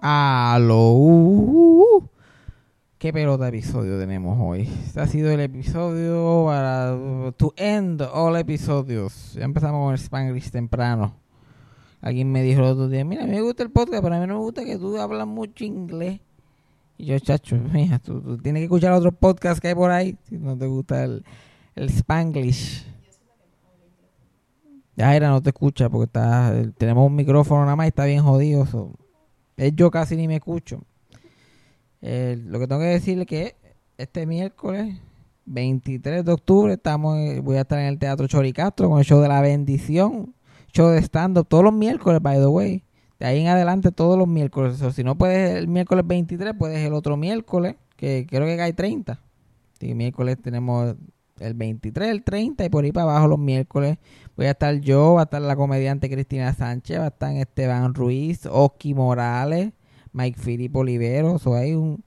Aló. ¿Qué pelota episodio tenemos hoy? Este ha sido el episodio para to end all episodios. Ya empezamos con el Spanglish temprano. Alguien me dijo el otro día, mira, a mí me gusta el podcast, pero a mí no me gusta que tú hablas mucho inglés. Y yo, chacho, mira, tú, tienes que escuchar otros podcasts que hay por ahí si no te gusta el, el Spanglish. Ya era, no te escucha porque está, tenemos un micrófono nada más y está bien jodido. Yo casi ni me escucho. Eh, lo que tengo que decirle es que este miércoles 23 de octubre estamos, voy a estar en el Teatro Choricastro con el show de la bendición, show de stand-up todos los miércoles, by the way. De ahí en adelante todos los miércoles. O si no puedes el miércoles 23, puedes el otro miércoles, que creo que hay 30. Sí, miércoles tenemos el 23, el 30 y por ahí para abajo los miércoles. Voy a estar yo, va a estar la comediante Cristina Sánchez, va a estar Esteban Ruiz, Oski Morales, Mike Filipe Oliveros, o hay un,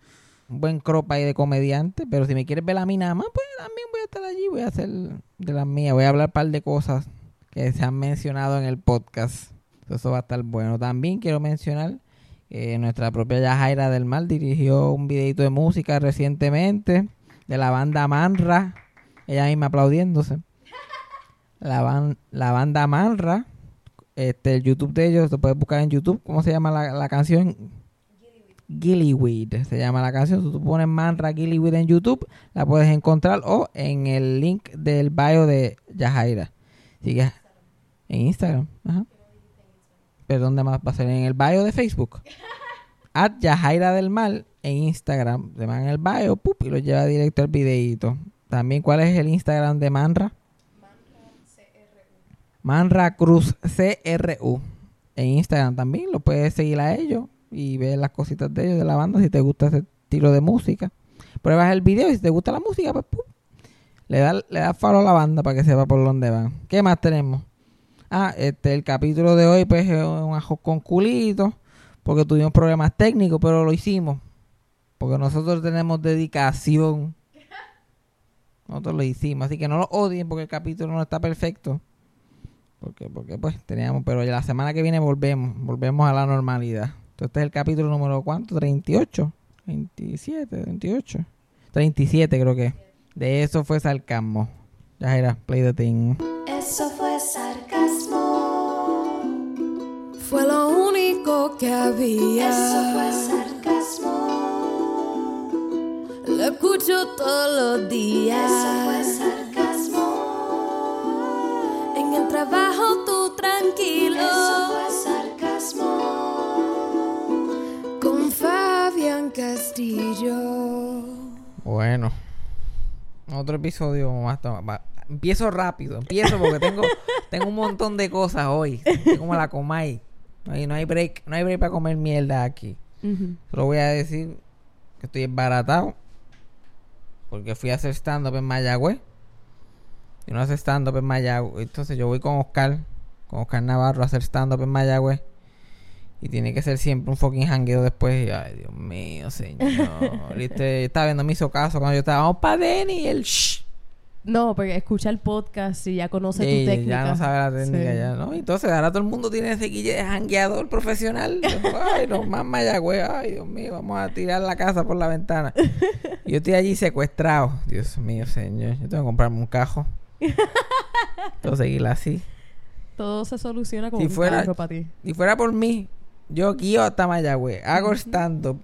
buen crop ahí de comediantes, pero si me quieres ver a mí nada más, pues también voy a estar allí, voy a hacer de las mías, voy a hablar un par de cosas que se han mencionado en el podcast. Eso va a estar bueno. También quiero mencionar que nuestra propia Yajaira del Mal dirigió un videito de música recientemente de la banda Manra, ella misma aplaudiéndose. La, ban- la banda Manra, este, el YouTube de ellos, lo puedes buscar en YouTube, ¿cómo se llama la, la canción? Gillyweed, se llama la canción. Si tú pones Manra Gillyweed en YouTube, la puedes encontrar o en el link del bio de Yajaira. Así que en Instagram, ajá. ¿Pero dónde más va a ser? En el bio de Facebook. At Yajaira del Mal en Instagram. Se van en el bio pup, y lo lleva directo al videíto. También, ¿cuál es el Instagram de Manra? Manra Cruz CRU. En Instagram también lo puedes seguir a ellos y ver las cositas de ellos, de la banda, si te gusta ese estilo de música. Pruebas el video y si te gusta la música, pues pum, le das le da follow a la banda para que sepa por dónde van. ¿Qué más tenemos? Ah, este, el capítulo de hoy pues es un ajo con culito, porque tuvimos problemas técnicos, pero lo hicimos. Porque nosotros tenemos dedicación. Nosotros lo hicimos, así que no lo odien porque el capítulo no está perfecto. Porque, porque pues teníamos, pero ya la semana que viene volvemos, volvemos a la normalidad. Entonces este es el capítulo número ¿cuánto? 38, 27, 28, 37 creo que. De eso fue sarcasmo. Ya era, play the thing. Eso fue sarcasmo. Fue lo único que había. Eso fue sarcasmo. Lo escucho todos los días. Eso fue sarcasmo. En el trabajo tú tranquilo. Eso fue sarcasmo. Con Fabián Castillo. Bueno, otro episodio más. toma- Empiezo rápido, empiezo porque tengo, tengo un montón de cosas hoy. Estoy como la comay. No hay, no hay break, no hay break para comer mierda aquí. Solo voy a decir que estoy embaratado. Porque fui a hacer stand-up en Mayagüez. Y no hace stand-up en Mayagüez. Entonces yo voy con Oscar, con Oscar Navarro a hacer stand-up en Mayagüez. Y tiene que ser siempre un fucking jangueo después. Y, ay, Dios mío, señor. ¿Viste? Estaba viendo, me hizo caso cuando yo estaba, vamos para Denny. Y el shh. No, porque escucha el podcast y ya conoce Sí, tu técnica. ya no sabe la técnica Sí. ya, ¿no? Entonces ahora todo el mundo tiene ese guille de jangueador profesional. Ay, no más Mayagüez. Ay, Dios mío, vamos a tirar la casa por la ventana. Yo estoy allí secuestrado. Dios mío, señor. Yo tengo que comprarme un cajo. Tengo que seguirla así. Todo se soluciona con Si un fuera- para ti. Si fuera por mí, yo guío hasta Mayagüez. Hago stand-up.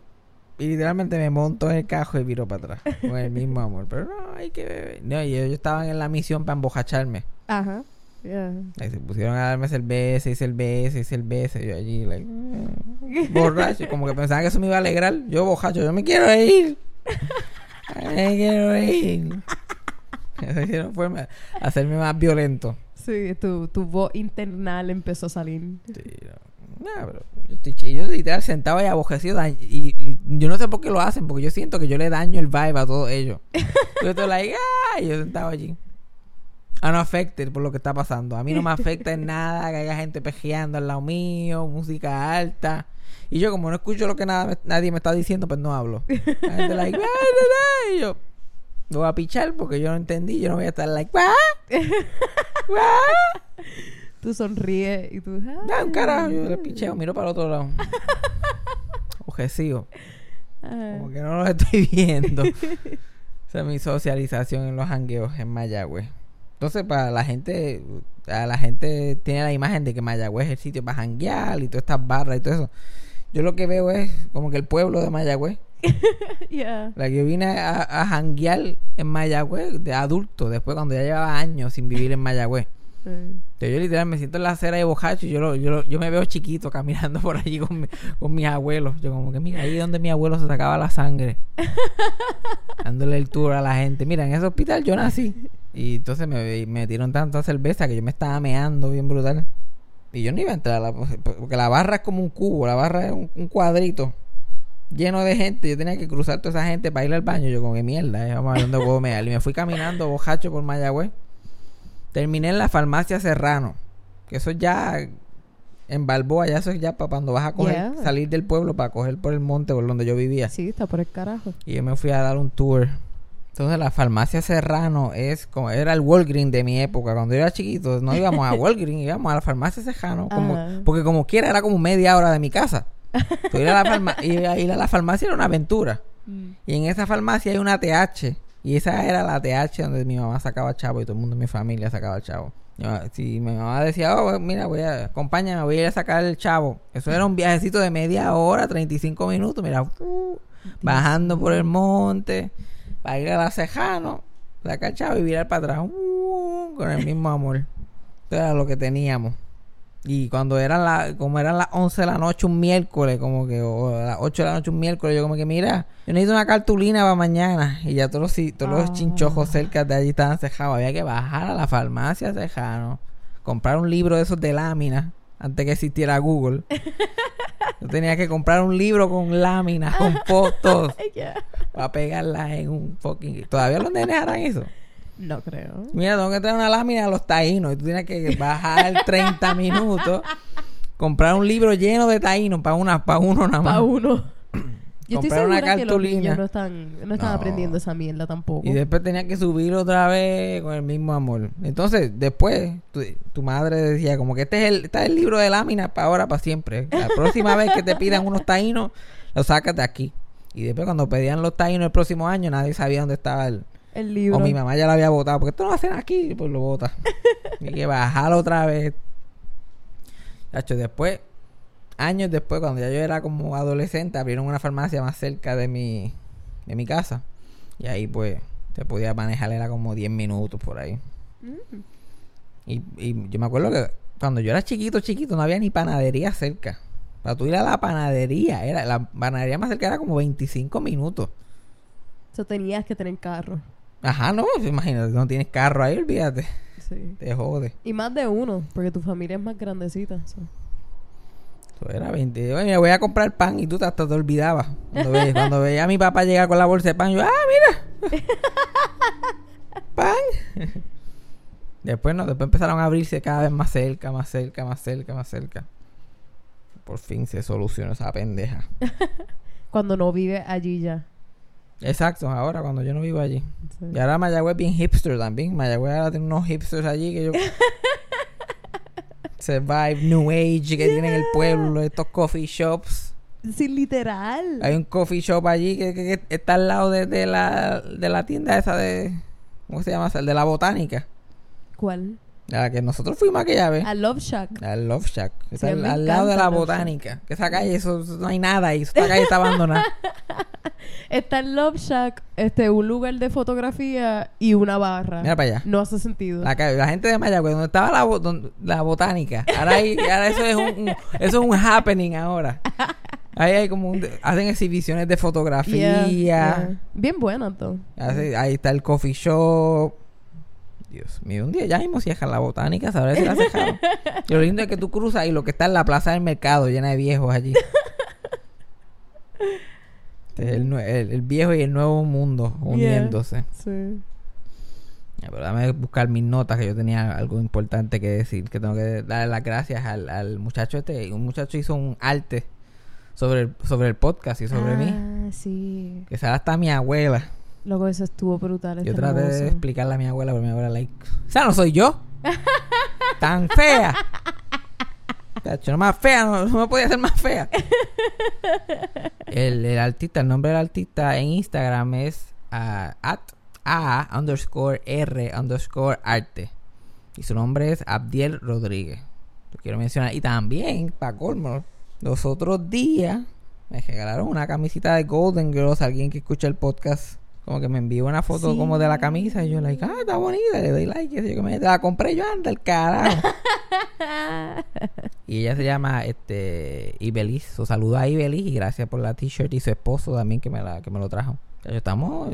Y literalmente me monto en el cajo y viro para atrás. Con el mismo amor. Pero no, hay que beber. No, y ellos estaban en la misión para embojacharme. Ajá. Yeah. Ahí se pusieron a darme cerveza y cerveza y cerveza. Y yo allí, like, eh, borracho. Como que pensaba que eso me iba a alegrar. Yo, bojacho, yo me quiero ir. Me quiero ir. Eso hicieron fue me- hacerme más violento. Sí, tu, tu voz internal empezó a salir. Sí, no. Nah, pero yo estoy. Yo literal sentado ahí abojecido. Y, y yo no sé por qué lo hacen. Porque yo siento que yo le daño el vibe a todos ellos. Yo estoy like, ah, y yo sentado allí. Unaffected por lo que está pasando. A mí no me afecta en nada que haya gente pejeando al lado mío, música alta. Y yo, como no escucho lo que nada, nadie me está diciendo, pues no hablo. La gente like, "Ah, ah, ah", y yo, lo voy a pichar porque yo no entendí. Yo no voy a estar like, "Ah, ah". Tú sonríes y tú... Da un carajo, yo le picheo, miro para el otro lado. enojecido. Ah, Como que no los estoy viendo. Esa es mi socialización en los jangueos en Mayagüez. Entonces, para la gente, a la gente tiene la imagen de que Mayagüez es el sitio para janguear y todas estas barras y todo eso. Yo lo que veo es como que el pueblo de Mayagüez. yeah. La que yo vine a, a janguear en Mayagüez de adulto, después cuando ya llevaba años sin vivir en Mayagüez. Entonces, yo literal me siento en la acera de bojacho y yo, lo- yo, lo- yo me veo chiquito caminando por allí con, mi- con mis abuelos. Yo como que mira, ahí donde mi abuelo se sacaba la sangre. dándole el tour a la gente. Mira, en ese hospital yo nací. Y entonces me, me dieron tanta cerveza que yo me estaba meando bien brutal. Y yo no iba a entrar, a la- porque la barra es como un cubo, la barra es un, un cuadrito lleno de gente. Yo tenía que cruzar toda esa gente para ir al baño. Yo como que mierda, eh, vamos a ver dónde puedo mear. Y me fui caminando bojacho por Mayagüez. Terminé en la farmacia Serrano. Que eso ya en Balboa, ya eso es ya para cuando vas a coger, Yeah. salir del pueblo para coger por el monte por donde yo vivía. Sí, está por el carajo. Y yo me fui a dar un tour. Entonces la farmacia Serrano es como era el Walgreen de mi época. Cuando yo era chiquito, no íbamos a Walgreen, íbamos a la farmacia Serrano. Como, porque como quiera era como media hora de mi casa. Entonces, ir, a la farma- ir a ir a la farmacia era una aventura. Y en esa farmacia hay una TH. Y esa era la TH donde mi mamá sacaba chavo y todo el mundo en mi familia sacaba chavo. Si mi mamá decía, oh, mira, voy a, acompáñame, voy a ir a sacar el chavo. Eso era un viajecito de media hora, 35 minutos, mira, uh, bajando por el monte, para ir a la Cejano, sacar el chavo y virar para atrás, uh, con el mismo amor. Eso era lo que teníamos. Y cuando eran la, como eran las 11 de la noche un miércoles, como que, o a las 8 de la noche un miércoles, yo como que, mira, yo necesito una cartulina para mañana. Y ya todos los, todos los Ah. chinchojos cerca de allí estaban cejados. Había que bajar a la farmacia cejano, comprar un libro de esos de láminas, antes que existiera Google. Yo tenía que comprar un libro con láminas, con fotos, Yeah. para pegarlas en un fucking... ¿Todavía los nenes harán eso? No creo. Mira, tengo que traer una lámina a los taínos y tú tienes que bajar 30 minutos, comprar un libro lleno de taínos para una para uno nada más. Para uno. Yo estoy Comprar una segura que los cartulina. niños no están, no están No. aprendiendo esa mierda tampoco. Y después tenía que subir otra vez con el mismo amor. Entonces, después, tu, tu madre decía como que este es el, este es el libro de láminas para ahora, para siempre. La próxima vez que te pidan unos taínos, los sacas de aquí. Y después cuando pedían los taínos el próximo año, nadie sabía dónde estaba el... El libro. O mi mamá ya lo había votado. Porque esto no lo hacen aquí, pues lo vota. Hay que bajarlo otra vez. Chacho, después, años después, cuando ya yo era como adolescente, abrieron una farmacia más cerca de mi, de mi casa. Y ahí pues se podía manejar, era como 10 minutos por ahí. Mm. Y, y yo me acuerdo que cuando yo era chiquito, chiquito, no había ni panadería cerca. Para tú ir a la panadería, era la panadería más cerca era como 25 minutos. Eso tenías que tener carro. Ajá, no, imagínate, no tienes carro ahí, olvídate, Sí. te jode. Y más de uno, porque tu familia es más grandecita. so. Eso era 20. Oye, mira, voy a comprar pan y tú hasta te olvidabas. Cuando, ve- cuando veía a mi papá llegar con la bolsa de pan, yo, ah, mira. pan. después no, después empezaron a abrirse cada vez más cerca, más cerca, más cerca, más cerca. Por fin se solucionó esa pendeja. Cuando no vive allí ya. Exacto, ahora cuando yo no vivo allí. Sí. Y ahora Mayagüez es bien hipster también. Mayagüez ahora tiene unos hipsters allí que yo... Ese vibe New Age que tienen el pueblo, estos coffee shops. Sí, literal. Hay un coffee shop allí que, que- que está al lado de, de la, de la tienda esa de... ¿Cómo se llama? esa? De la botánica. ¿Cuál? A la que nosotros fuimos aquella vez. A Love Shack. Al Love Shack. que Está Sí, al, al lado de la botánica. Que esa calle, eso, eso no hay nada ahí. Esa calle está abandonada. Está en Love Shack, este, un lugar de fotografía y una barra. Mira para allá. No hace sentido. La, la gente de Mayagüez, donde estaba la, bo- don- la botánica. Ahora, hay- ahora eso es un, un- eso es un happening ahora. Ahí hay como un, hacen exhibiciones de fotografía. Yeah, yeah. Bien buena, todo. Ahí está el coffee shop. Dios mío, un día ya mismo cierran la botánica, sabrá si la cejaron. Y lo lindo es que tú cruzas y lo que está en la plaza del mercado llena de viejos allí. Este es el, nue- el- el viejo y el nuevo mundo uniéndose. Sí. Pero dame buscar mis notas que yo tenía algo importante que decir. Que tengo que darle las gracias al, al muchacho este. Un muchacho hizo un arte sobre el, sobre el podcast y sobre mí. Ah, sí. Que será hasta mi abuela. Loco, eso estuvo brutal. Yo está traté de explicarle a mi abuela, pero mi abuela, like, o sea, no soy yo. Tan fea. Tacho, no más fea, no, no me podía ser más fea. El, el artista, el nombre del artista en Instagram es ah, at a underscore r underscore arte. Y su nombre es Abdiel Rodríguez. Lo quiero mencionar. Y también, para colmo, los otros días me regalaron una camisita de Golden Girls. Alguien que escucha el podcast, como que me envió una foto Sí. como de la camisa. Y yo, like, ah, está bonita. Le doy like. Y yo, que me la compré yo, anda el carajo. y ella se llama este. So, saludo a Ibelis y gracias por la t-shirt y su esposo también que me, la, que me lo trajo. Estamos,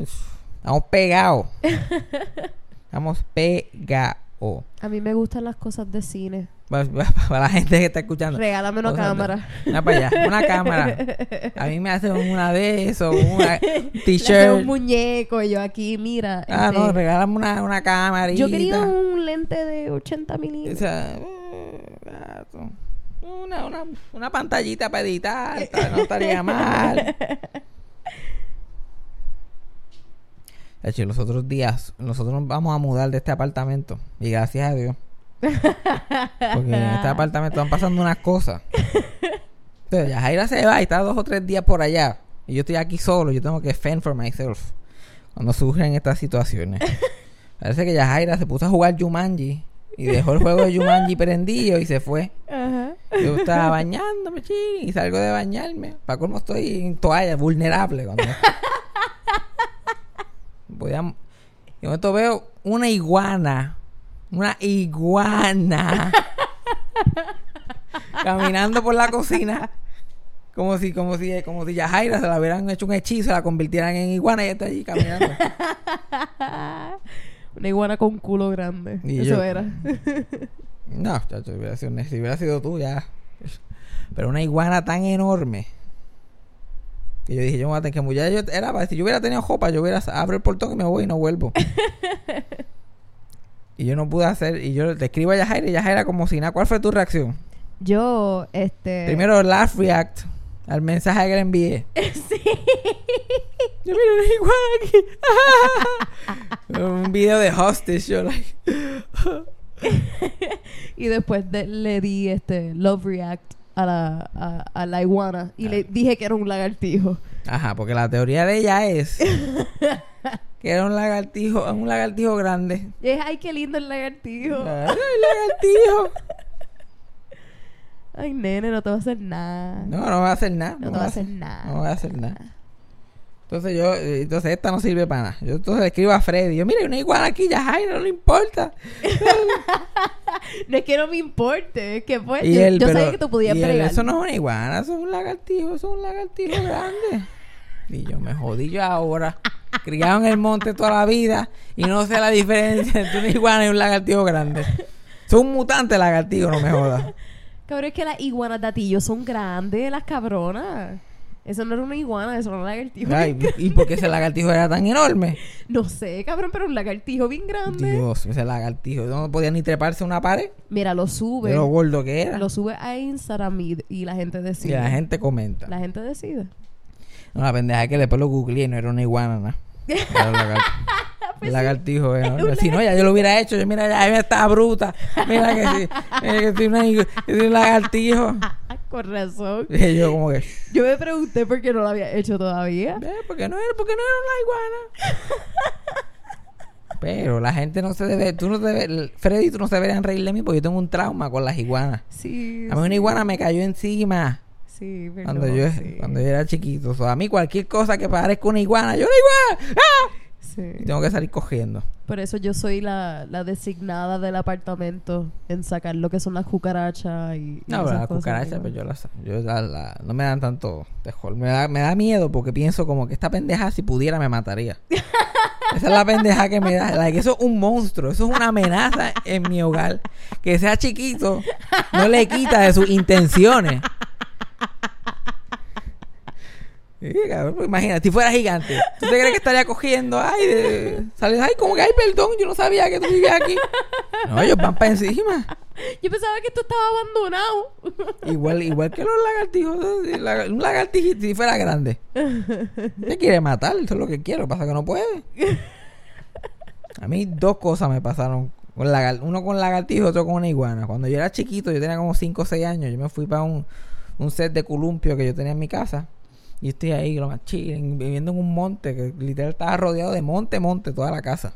estamos pegados. estamos pegados. A mí me gustan las cosas de cine. Para, para la gente que está escuchando. Regálame una cámara. Una para allá, una cámara. A mí me hacen una de eso, una hace un t-shirt. muñeco y yo aquí, mira. Ah, este, no, regálame una, una cámara. Yo quería un lente de 80 milímetros. una, una, una pantallita para editar, no estaría mal. De hecho, los otros días, nosotros nos vamos a mudar de este apartamento. Y gracias a Dios. Porque en este apartamento están pasando unas cosas. Entonces, Yajaira se va y está dos o tres días por allá. Y yo estoy aquí solo. Yo tengo que fend for myself. Cuando surgen estas situaciones. Parece que Yajaira se puso a jugar Jumanji. Y dejó el juego de Jumanji prendido y se fue. Ajá. Yo estaba bañándome, ching, y salgo de bañarme. Para cómo estoy en toalla, vulnerable. Cuando... Voy a... Y momento veo una iguana. Una iguana. caminando por la cocina. Como si, como si, como si Yajaira se la hubieran hecho un hechizo, la convirtieran en iguana y ella está allí caminando. Una iguana con culo grande. Y Eso yo- era. No, chacho, hubiera sido, si hubiera sido tú ya. Pero una iguana tan enorme. Que yo dije, yo me voy a tener que mudar. Yo, era si yo hubiera tenido jopa, yo hubiera abro el portón y me voy y no vuelvo. y yo no pude hacer. Y yo le escribo a Yajaira y Yajaira como si nada. ¿Cuál fue tu reacción? Yo, este. Primero, laugh react al mensaje que le envié. sí. Yo mira una iguana aquí. Un video de hostage. Yo, like. Y después de- le di este Love React a la, a, a la iguana. Y le dije que era un lagartijo. Ajá, porque la teoría de ella es que era un lagartijo, un lagartijo grande. Y dije, ay, qué lindo el lagartijo. Ay, lagartijo. Ay, nene, no te va a hacer nada. No, no va a hacer nada. No te va a hacer nada. No va a hacer nada. Entonces yo, eh, entonces esta no sirve para nada. Yo entonces le escribo a Freddy. Yo, mira, hay una iguana aquí, ya Jairo, no le importa. No es que no me importe, es que pues Y yo, él, yo pero- sabía que tú podías y él. Eso no es una iguana, eso es un lagartijo, eso es un lagartijo grande. Y yo me jodí yo ahora. Criado en el monte toda la vida y no sé la diferencia entre una iguana y un lagartijo grande. Son un mutante lagartijo, no me jodas. Cabrón, es que las iguanas de atillo son grandes, las cabronas. Eso no era una iguana, eso era un lagartijo. Ay, ¿Y por qué ese lagartijo era tan enorme? No sé, cabrón, pero un lagartijo bien grande. Dios, ese lagartijo. No podía ni treparse una pared Mira, lo sube. de lo gordo que era. Lo sube a Instagram y, y la gente Y decide. la gente comenta. La gente decide. No, la pendeja es que después lo googleé y no era una iguana, nada. Era un lagartijo. Pues El lagartijo, eh. Si no, ya yo lo hubiera hecho. Yo, mira, ya está bruta. Mira que sí. Mira que soy, una, soy un lagartijo. Con razón. Y yo, como que, Yo me pregunté por qué no lo había hecho todavía. "Ve, ¿por qué no era, por qué no era una iguana? Pero la gente no se debe, tú no te debes, Freddy, tú no se deberían reír de mí porque yo tengo un trauma con las iguanas. Sí. A mí una iguana me cayó encima Sí, perdón, cuando yo, sí. cuando yo era chiquito. O sea, a mí cualquier cosa que parezca una iguana, yo una iguana. ¡Ah! Y tengo que salir cogiendo. Por eso yo soy la, la designada del apartamento en sacar lo que son las cucarachas y, y No, pero las cucarachas, pues yo las, yo la- la- no me dan tanto tejol. Me da, me da miedo porque pienso como que esta pendeja si pudiera me mataría. Esa es la pendeja que me da. Like, eso es un monstruo, eso es una amenaza en mi hogar. Que sea chiquito no le quita de sus intenciones. Sí, cabrón, pues imagínate, si fuera gigante, ¿tú te crees que estaría cogiendo? Ay, de, sales, ay, como que, ay, perdón, yo no sabía que tú vivías aquí. No, ellos van para encima. Yo pensaba que esto estaba abandonado. Igual, igual que los lagartijos. Un lagartijito si fuera grande. Se quiere matar, eso es lo que quiero. Pasa que no puede. A mí dos cosas me pasaron. Con lagar- uno con lagartijo, otro con una iguana. Cuando yo era chiquito, yo tenía como 5 o 6 años. Yo me fui para un, un set de columpio que yo tenía en mi casa. Y estoy ahí, lo más chilling, viviendo en un monte, que literal estaba rodeado de monte, monte, toda la casa.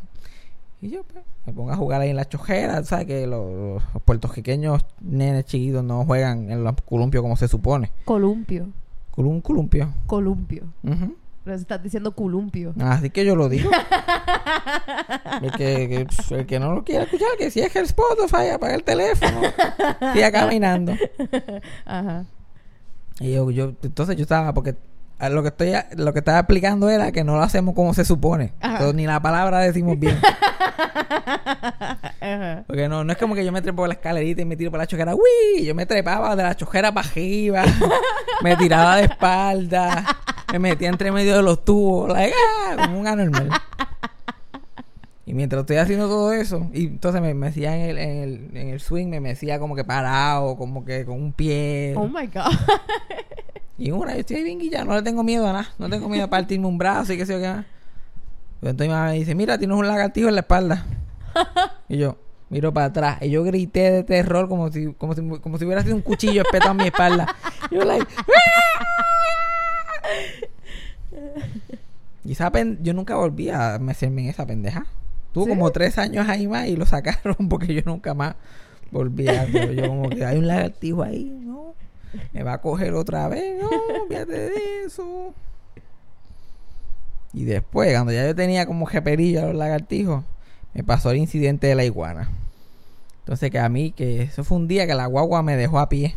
Y yo, pues, me pongo a jugar ahí en la chojera, ¿sabes? Que los, los puertorriqueños nenes chiquitos no juegan en los columpios como se supone. Columpio. Culum, columpio. Columpio. Pero estás diciendo columpio. Así que yo lo digo. el, que, el que no lo quiera escuchar, que si es el Spotify, apaga el teléfono. Siga caminando. Ajá. Y yo, yo, entonces yo estaba, porque lo que estoy, lo que estaba explicando era que no lo hacemos como se supone. Entonces, ni la palabra decimos bien. Ajá. Porque no, no es como que yo me trepo por la escalerita y me tiro por la chojera. ¡Uy! Yo me trepaba de la chojera para arriba. me tiraba de espalda. Me metía entre medio de los tubos. Like, ¡ah! Como un anormal. Y mientras estoy haciendo todo eso, y entonces me mecía en el, en el, en el swing, me mecía como que parado, como que con un pie. Oh my God. Y una, yo estoy bien guillado, no le tengo miedo a nada. No tengo miedo a partirme un brazo y qué sé yo qué más. Pero entonces mi mamá me dice, mira, tienes un lagartijo en la espalda. y yo miro para atrás. Y yo grité de terror como si, como si, como si hubiera sido un cuchillo espetado en mi espalda. Y yo, like, y esa pen- yo nunca volví a meterme en esa pendeja. Tuvo ¿Sí? como tres años ahí más y lo sacaron porque yo nunca más volví a... yo como que hay un lagartijo ahí, ¿no? Me va a coger otra vez, no, fíjate de eso. Y después, cuando ya yo tenía como jeperilla a los lagartijos, me pasó el incidente de la iguana. Entonces que a mí, que eso fue un día que la guagua me dejó a pie.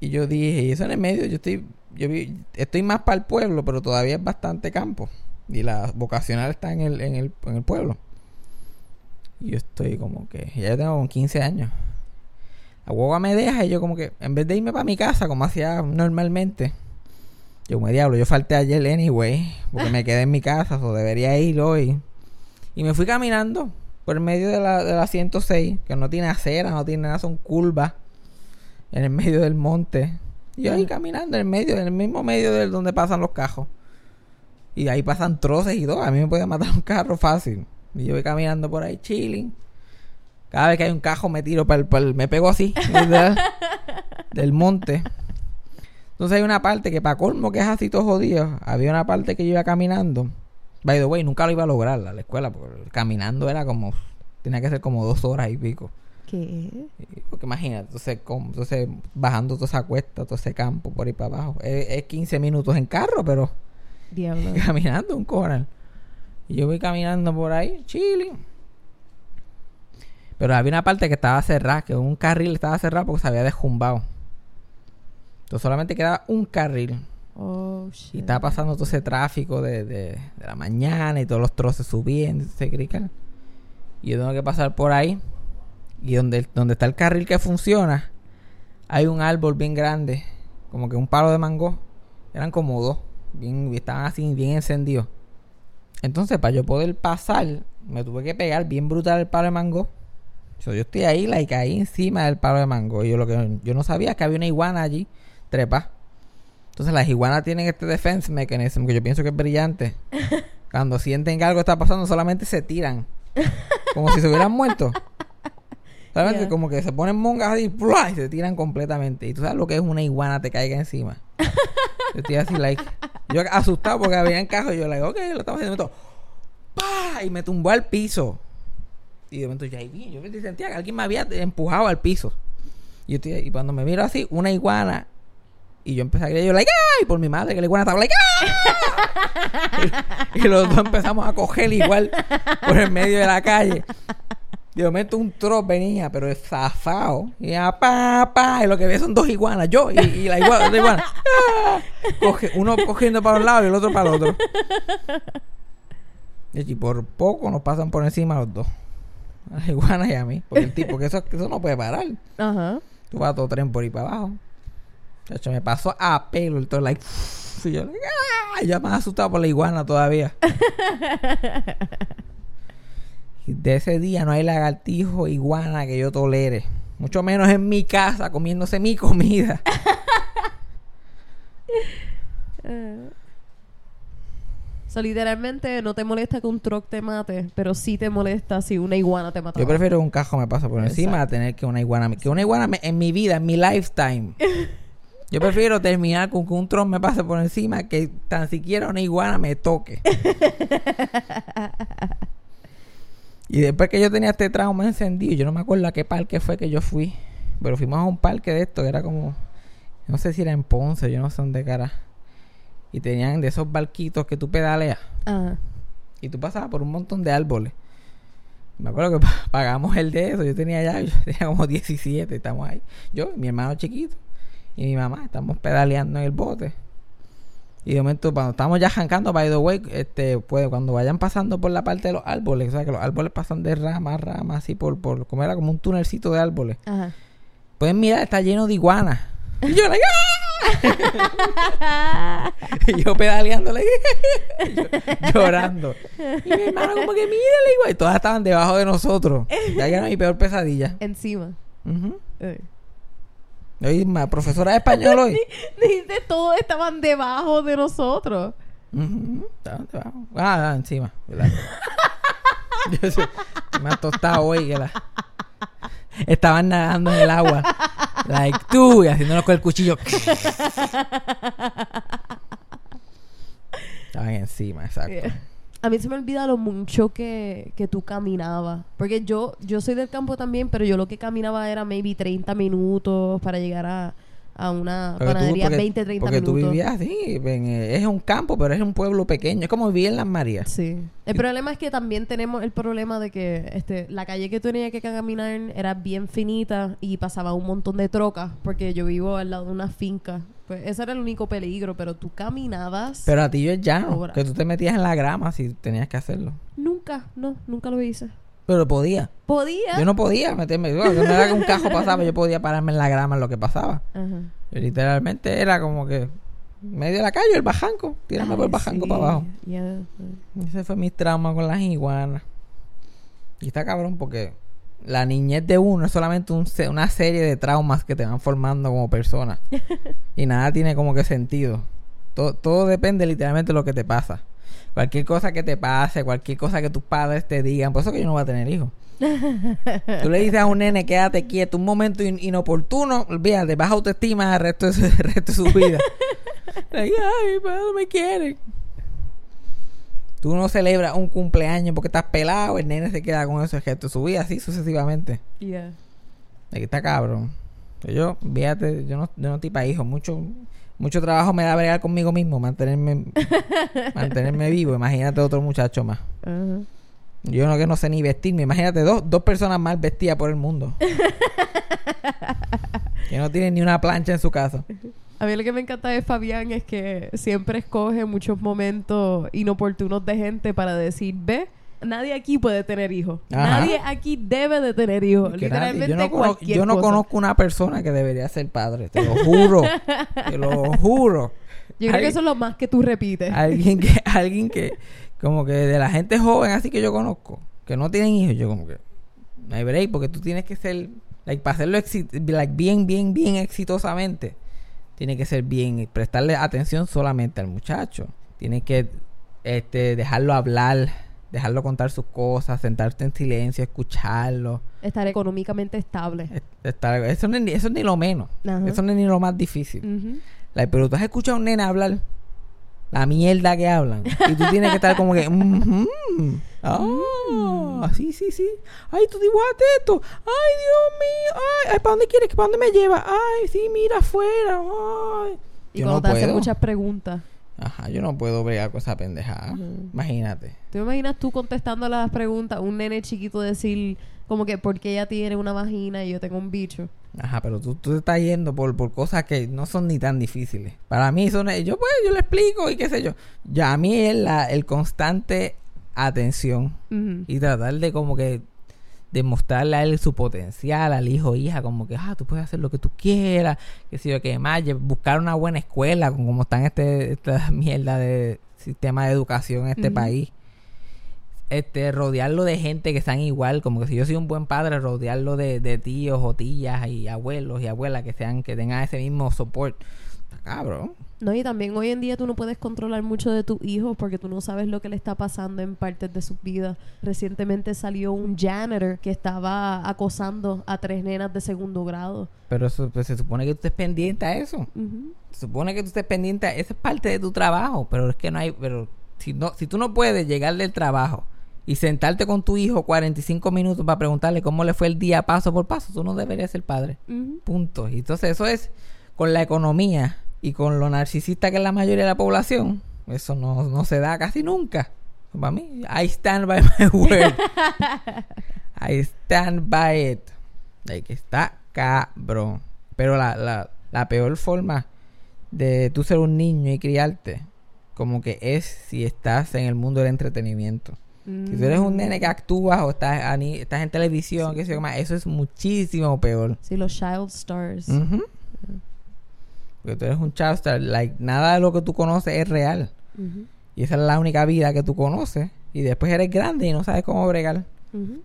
Y yo dije, y eso en el medio, yo estoy, yo estoy más para el pueblo, pero todavía es bastante campo. Y la vocacional está en el, en el, en el pueblo. Yo estoy como que, ya yo tengo como 15 años. La guagua me deja y yo como que, en vez de irme para mi casa, como hacía normalmente, yo como diablo, yo falté ayer anyway, porque me quedé en mi casa, o debería ir hoy. Y me fui caminando por medio de la, de la 106, que no tiene acera, no tiene nada, son curvas, en el medio del monte. Y yo ahí caminando en el medio, en el mismo medio del donde pasan los cajos. Y ahí pasan troces y todo. A mí me puede matar un carro fácil. Y yo voy caminando por ahí, chilling. Cada vez que hay un cajo me tiro para el, me pego así, ¿verdad? del monte. Entonces hay una parte que para colmo que es así todo jodido. Había una parte que yo iba caminando. By the way, nunca lo iba a lograr a la escuela. Porque caminando era como... Tenía que ser como dos horas y pico. ¿Qué? Porque imagínate, entonces, como- entonces bajando toda esa cuesta, todo ese campo por ahí para abajo. Es, es 15 minutos en carro, pero Diablo. caminando un coral. Y yo voy caminando por ahí, chilling. Pero había una parte que estaba cerrada, que un carril estaba cerrado porque se había desjumbado. Entonces solamente quedaba un carril. Oh, shit. Y estaba pasando todo ese tráfico de, de, de la mañana y todos los troces subiendo, y ese crical. Y yo tengo que pasar por ahí. Y donde, donde está el carril que funciona, hay un árbol bien grande, como que un palo de mango. Eran como dos, bien, estaban así bien encendidos. Entonces, para yo poder pasar, me tuve que pegar bien brutal el palo de mango. So, yo estoy ahí, like, ahí encima del palo de mango. Y yo lo que yo no sabía es que había una iguana allí, trepa. Entonces las iguanas tienen este defense mechanism que yo pienso que es brillante. Cuando sienten que algo está pasando, solamente se tiran. Como si se hubieran muerto. Solamente Yeah. como que se ponen mongas ¡plua! y se tiran completamente. Y tú sabes lo que es una iguana te caiga encima. Yo estoy así, like. Yo asustado porque había en cajo y yo, like, ok, lo estamos haciendo. Y me to- ¡pah! Y me tumbó al piso. Y de momento ya ahí vi, yo sentía que alguien me había empujado al piso. Y, estoy, y cuando me miro así, una iguana. Y yo empecé a gritar, yo, like, ¡ay! Por mi madre, que la iguana estaba, like, ¡ah! y, y los dos empezamos a coger igual por el medio de la calle. De momento un troll venía, pero es zafado. Y ya, pa, pa. Y lo que ve son dos iguanas, yo y, y la iguana. la iguana. ¡Ah! Coge- uno cogiendo para un lado y el otro para el otro. Y por poco nos pasan por encima los dos. A las iguanas y a mí. Porque el tipo, que eso, eso no puede parar. Ajá. Tú vas a todo tren por ahí para abajo. De hecho, me pasó a pelo el todo like. Y yo, ¡ah! Y ya más asustado por la iguana todavía. De ese día no hay lagartijo iguana que yo tolere. Mucho menos en mi casa comiéndose mi comida. Eh. So, literalmente no te molesta que un truck te mate, pero sí te molesta si una iguana te mata. Yo prefiero que un cajo me pase por encima a tener que una iguana me- que una iguana me- en mi vida, en mi lifetime. Yo prefiero terminar con que un tron me pase por encima que tan siquiera una iguana me toque. y después que yo tenía este trauma encendido, yo no me acuerdo a qué parque fue que yo fui, pero fuimos a un parque de esto que era como, no sé si era en Ponce, yo no sé dónde cara. Y tenían de esos barquitos que tú pedaleas Ajá. y tú pasabas por un montón de árboles. Me acuerdo que pa- pagamos el de eso. Yo tenía ya, yo tenía como 17, estamos ahí. Yo, mi hermano chiquito y mi mamá, estamos pedaleando en el bote. Y de momento, cuando estamos ya arrancando, by the way, este, pues cuando vayan pasando por la parte de los árboles, o sea, que los árboles pasan de rama a rama, así por, por, como era como un tunelcito de árboles. Ajá. Pueden mirar, está lleno de iguanas. Y yo, like, ¡ah! y yo pedaleándole, llorando. Y mi hermano como que mírale igual. Y todas estaban debajo de nosotros. Ya era mi peor pesadilla. Encima. Eh. Oye, ma, profesora de español hoy. Dijiste, todos estaban debajo de nosotros. Estaban debajo. Ah, ah, encima. Yo sé, me ha tostado hoy que la... Estaban nadando en el agua. Like tú, y haciéndonos con el cuchillo. Estaban encima, exacto. Yeah. A mí se me olvida lo mucho que, que tú caminabas. Porque yo, yo soy del campo también, pero yo lo que caminaba era maybe 30 minutos para llegar a, a una Porque tú- panadería porque- 20, 30 porque tú minutos. vivías así, en, eh, es un campo, pero es un pueblo pequeño. Es como vivir en Las Marías. Sí. El problema es que también tenemos el problema de que este la calle que tenía que caminar era bien finita y pasaba un montón de trocas porque yo vivo al lado de una finca. Pues ese era el único peligro, pero tú caminabas. Pero a ti yo es llano, Ahora. que tú te metías en la grama si tenías que hacerlo. Nunca, no, nunca lo hice. Pero podía. Podía. Yo no podía meterme. Yo, no era que un cajo pasaba, yo podía pararme en la grama en lo que pasaba. Ajá. Yo literalmente era como que medio de la calle, el bajanco. Tírame por el bajanco sí, para abajo. Ese fue mi trauma con las iguanas. Y está cabrón porque la niñez de uno es solamente un una serie de traumas que te van formando como persona. y nada tiene como que sentido. Todo, todo depende literalmente de lo que te pasa. Cualquier cosa que te pase, cualquier cosa que tus padres te digan. Por eso que yo no voy a tener hijos. Tú le dices a un nene, quédate quieto, un momento in- inoportuno, olvídate, baja autoestima el resto de su, el resto de su vida. Like, Ay, mi padre no me quiere. Tú no celebras un cumpleaños porque estás pelado, el nene se queda con eso el resto de su vida, así sucesivamente. Yeah. Aquí está cabrón. Yo, fíjate, yo no, yo no estoy para hijos. Mucho, mucho trabajo me da bregar conmigo mismo, mantenerme, mantenerme vivo. Imagínate otro muchacho más. Yo no que no sé ni vestirme. Imagínate dos, dos personas mal vestidas por el mundo. que no tienen ni una plancha en su casa. A mí lo que me encanta de Fabián es que siempre escoge muchos momentos inoportunos de gente para decir, ve, nadie aquí puede tener hijos. Ajá. Nadie aquí debe de tener hijos. Que Literalmente yo no, cualquier yo no cosa. conozco una persona que debería ser padre. Te lo juro. te lo juro. Yo creo que eso es lo más que tú repites. alguien que alguien que como que de la gente joven así que yo conozco que no tienen hijos yo como que no hay break porque tú tienes que ser like para hacerlo like, bien bien bien exitosamente tiene que ser bien prestarle atención solamente al muchacho tienes que este dejarlo hablar dejarlo contar sus cosas sentarte en silencio escucharlo Estar económicamente estable. est- estar- eso, no es ni, eso es ni lo menos Ajá. eso no es ni lo más difícil. Like, pero tú has escuchado a un nene hablar la mierda que hablan. Y tú tienes que estar como que. "Mhm, Ah, sí, sí, sí. Ay, tú dibujaste esto. Ay, Dios mío. Ay, ay, ¿para dónde quieres? ¿Para dónde me lleva? Ay, sí, mira afuera. Ay. Y Yo cuando no te hacen muchas preguntas. Ajá, yo no puedo bregar con esa pendejada. Ujú. Imagínate. ¿Tú me imaginas tú contestando las preguntas? Un nene chiquito decir como que ¿por qué ella tiene una vagina y yo tengo un bicho? Ajá, pero tú, tú te estás yendo por, por cosas que no son ni tan difíciles. Para mí son... Yo pues, yo le explico y qué sé yo. Ya a mí es la, el constante atención y tratar de como que demostrarle a él su potencial, al hijo o hija, como que, ah, tú puedes hacer lo que tú quieras, que sé yo, que más, buscar una buena escuela, como está en este, esta mierda de sistema de educación en este país. Este, rodearlo de gente que sean igual, como que si yo soy un buen padre, rodearlo de, de tíos o tías y abuelos y abuelas que sean, que tengan ese mismo support. Está cabrón. No, y también hoy en día tú no puedes controlar mucho de tu hijo porque tú no sabes lo que le está pasando en partes de su vida. Recientemente salió un janitor que estaba acosando a tres nenas de segundo grado. Pero eso, pues, se supone que tú estés pendiente a eso. Se supone que tú estés pendiente a esa es parte de tu trabajo, pero es que no hay, pero si no, si tú no puedes llegar del trabajo y sentarte con tu hijo 45 minutos para preguntarle cómo le fue el día paso por paso, tú no deberías ser padre. Punto. Y entonces eso es con la economía y con lo narcisista que es la mayoría de la población. Eso no, no se da casi nunca. Para mí, I stand by my word. I stand by it. Like, está cabrón. Pero la, la, la peor forma de tú ser un niño y criarte, como que es si estás en el mundo del entretenimiento. Si tú eres un nene que actúa o estás, estás en televisión, qué sé yo, más, eso es muchísimo peor. Sí, los child stars. Ujú. Porque tú eres un child star, like, nada de lo que tú conoces es real. Y esa es la única vida que tú conoces. Y después eres grande y no sabes cómo bregar.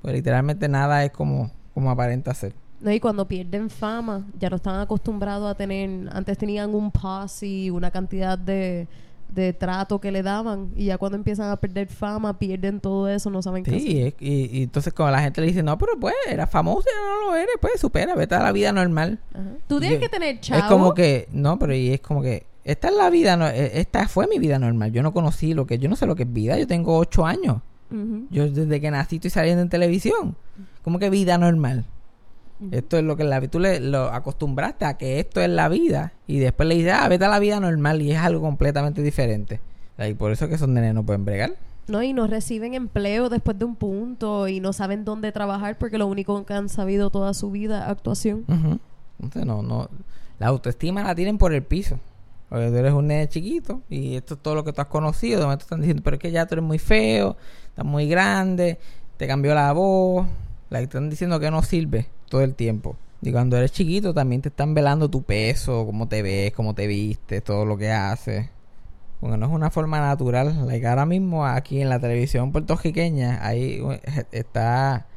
Pues literalmente nada es como, como aparenta ser. No, y cuando pierden fama, ya no están acostumbrados a tener, antes tenían un posse, una cantidad de, de trato que le daban, y ya cuando empiezan a perder fama, pierden todo eso, no saben qué hacer. Y, y entonces cuando la gente le dice, no, pero pues, era famoso y ahora no lo eres, pues supera, vete a la vida normal. Ajá. Tú tienes Y- que tener chavo. Es como que, no, pero y es como que, esta es la vida, no- eh, esta fue mi vida normal. Yo no conocí lo que, yo no sé lo que es vida, yo tengo ocho años. Yo desde que nací estoy saliendo en televisión. Como que vida normal. Esto es lo que la tú le lo acostumbraste a que esto es la vida y después le dices, ah, vete a la vida normal y es algo completamente diferente. Y por eso es que esos nenes no pueden bregar. No, y no reciben empleo después de un punto y no saben dónde trabajar porque lo único que han sabido toda su vida es actuación. Ujú. Entonces, no, no. La autoestima la tienen por el piso. Porque tú eres un nene chiquito y esto es todo lo que tú has conocido. De momento están diciendo, pero es que ya tú eres muy feo, estás muy grande, te cambió la voz. La están diciendo que no sirve todo el tiempo. Y cuando eres chiquito también te están velando tu peso, cómo te ves, cómo te vistes, todo lo que haces. Porque no es una forma natural. Like ahora mismo aquí en la televisión puertorriqueña, ahí eh, está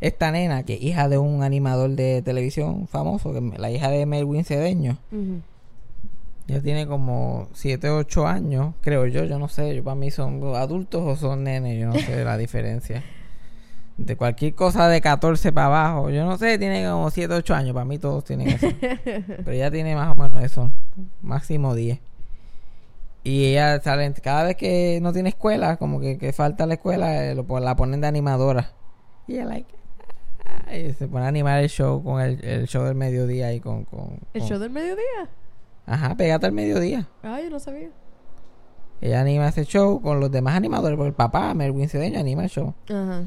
esta nena que es hija de un animador de televisión famoso, que es la hija de Melwin Cedeño. Ujú. Ya tiene como 7, 8 años, creo yo, yo no sé, yo para mí son adultos o son nenes, yo no sé la diferencia. De cualquier cosa de 14 para abajo, yo no sé, tiene como 7, 8 años, para mí todos tienen eso. Pero ella tiene más o menos eso, máximo 10. Y ella sale, cada vez que no tiene escuela, como que, que falta la escuela, eh, lo, la ponen de animadora. Y ella, like, ah, y se pone a animar el show con el, el show del mediodía y con. con, ¿El con- show del mediodía? Ajá, pégate al mediodía. Ay, yo no sabía. Ella anima ese show con los demás animadores, porque el papá, Melvin Cedeño, anima el show. Ajá.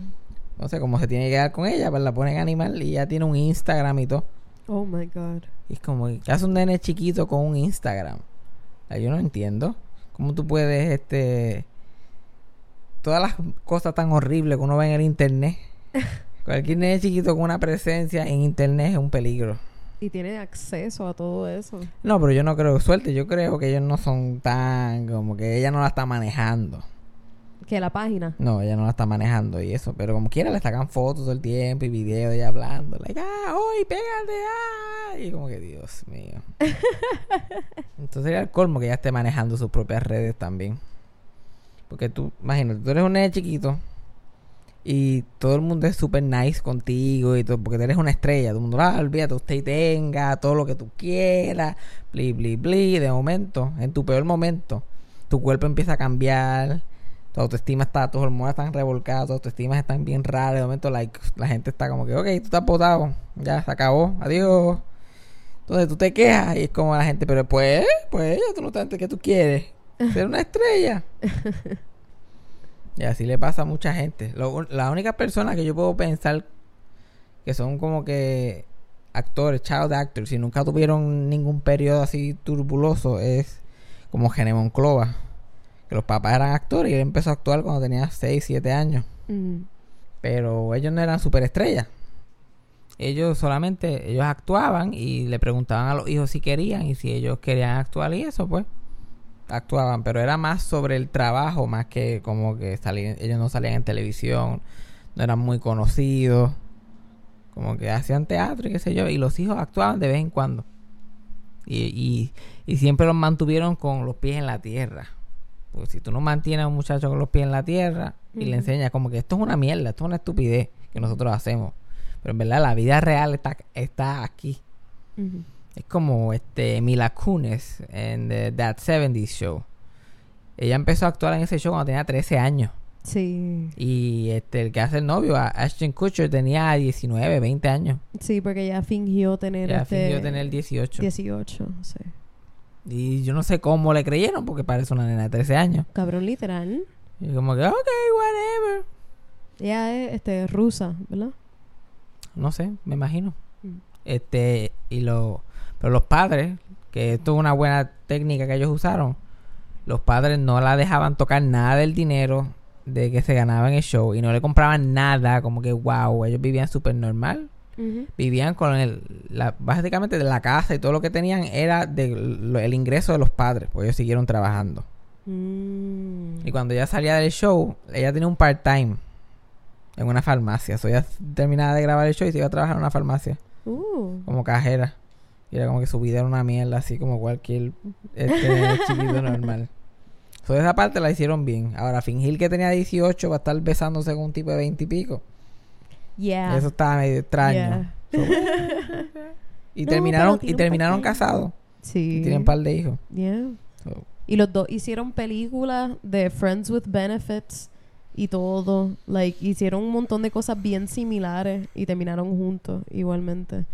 Entonces, como se tiene que quedar con ella, pues la ponen a animar y ya tiene un Instagram y todo. Oh my God. Y es como, ¿qué hace un nene chiquito con un Instagram? Sea, yo no entiendo. ¿Cómo tú puedes, este... Todas las cosas tan horribles que uno ve en el internet. Cualquier nene chiquito con una presencia en internet es un peligro. Y tiene acceso a todo eso. No, pero yo no creo, suerte, yo creo que ellos no son tan... Como que ella no la está manejando. Que la página. No, ella no la está manejando y eso, pero como quiera le sacan fotos todo el tiempo y videos de ella hablando, like, ah, hoy pégate, ah, y como que Dios mío. Entonces sería el colmo que ella esté manejando sus propias redes también. Porque tú, imagínate, tú eres un nene chiquito y todo el mundo es super nice contigo y todo, porque tú eres una estrella, todo el mundo, ah, olvídate, usted y tenga todo lo que tú quieras, bli, bli, bli, de momento, en tu peor momento, tu cuerpo empieza a cambiar, tu autoestima está, tus hormonas están revolcadas, tus autoestimas están bien raras. De momento, like, la gente está como que, ok, tú estás botado, ya se acabó, adiós. Entonces tú te quejas y es como la gente, pero pues, pues, ya tú no estás, ¿qué tú quieres? Ser una estrella. y así le pasa a mucha gente. Lo- la única persona que yo puedo pensar que son como que actores, child actors, y nunca tuvieron ningún periodo así turbuloso, es como Gene Monclova. Que los papás eran actores y él empezó a actuar cuando tenía 6, 7 años. Ujú. Pero ellos no eran superestrellas. Ellos solamente, ellos actuaban y le preguntaban a los hijos si querían y si ellos querían actuar y eso, pues actuaban. Pero era más sobre el trabajo, más que como que salían, ellos no salían en televisión, no eran muy conocidos. Como que hacían teatro y qué sé yo. Y los hijos actuaban de vez en cuando. Y, y, y siempre los mantuvieron con los pies en la tierra. Pues si tú no mantienes a un muchacho con los pies en la tierra y le enseñas como que esto es una mierda, esto es una estupidez que nosotros hacemos. Pero en verdad la vida real está, está aquí. Es como este Mila Kunis en The That 70s Show. Ella empezó a actuar en ese show cuando tenía 13 años. Sí, Y este el que hace el novio, Ashton Kutcher, tenía 19, 20 años. sí, porque ella fingió tener Ya este fingió tener 18. 18, sí. Y yo no sé cómo le creyeron porque parece una nena de 13 años. Cabrón literal. Y como que, ok, whatever. Ella es este, rusa, ¿verdad? No sé, me imagino. Mm. Este, y lo, pero los padres, que esto es una buena técnica que ellos usaron, los padres no la dejaban tocar nada del dinero de que se ganaba en el show y no le compraban nada, como que wow, ellos vivían súper normal. Vivían con el, la, básicamente de la casa y todo lo que tenían era del el ingreso de los padres, pues ellos siguieron trabajando. Mm. Y cuando ella salía del show, ella tenía un part-time en una farmacia. So ella terminaba de grabar el show y se iba a trabajar en una farmacia Uh. como cajera. Y era como que su vida era una mierda, así como cualquier este, chiquito normal. So esa parte la hicieron bien. Ahora, fingir que tenía 18 va a estar besándose con un tipo de 20 y pico. Yeah. Eso estaba medio extraño. Yeah. So, y No, terminaron, y terminaron casados. Sí. Y tienen un par de hijos. Yeah. So, Y los dos hicieron películas de Friends with Benefits y todo. Like, hicieron un montón de cosas bien similares y terminaron juntos igualmente.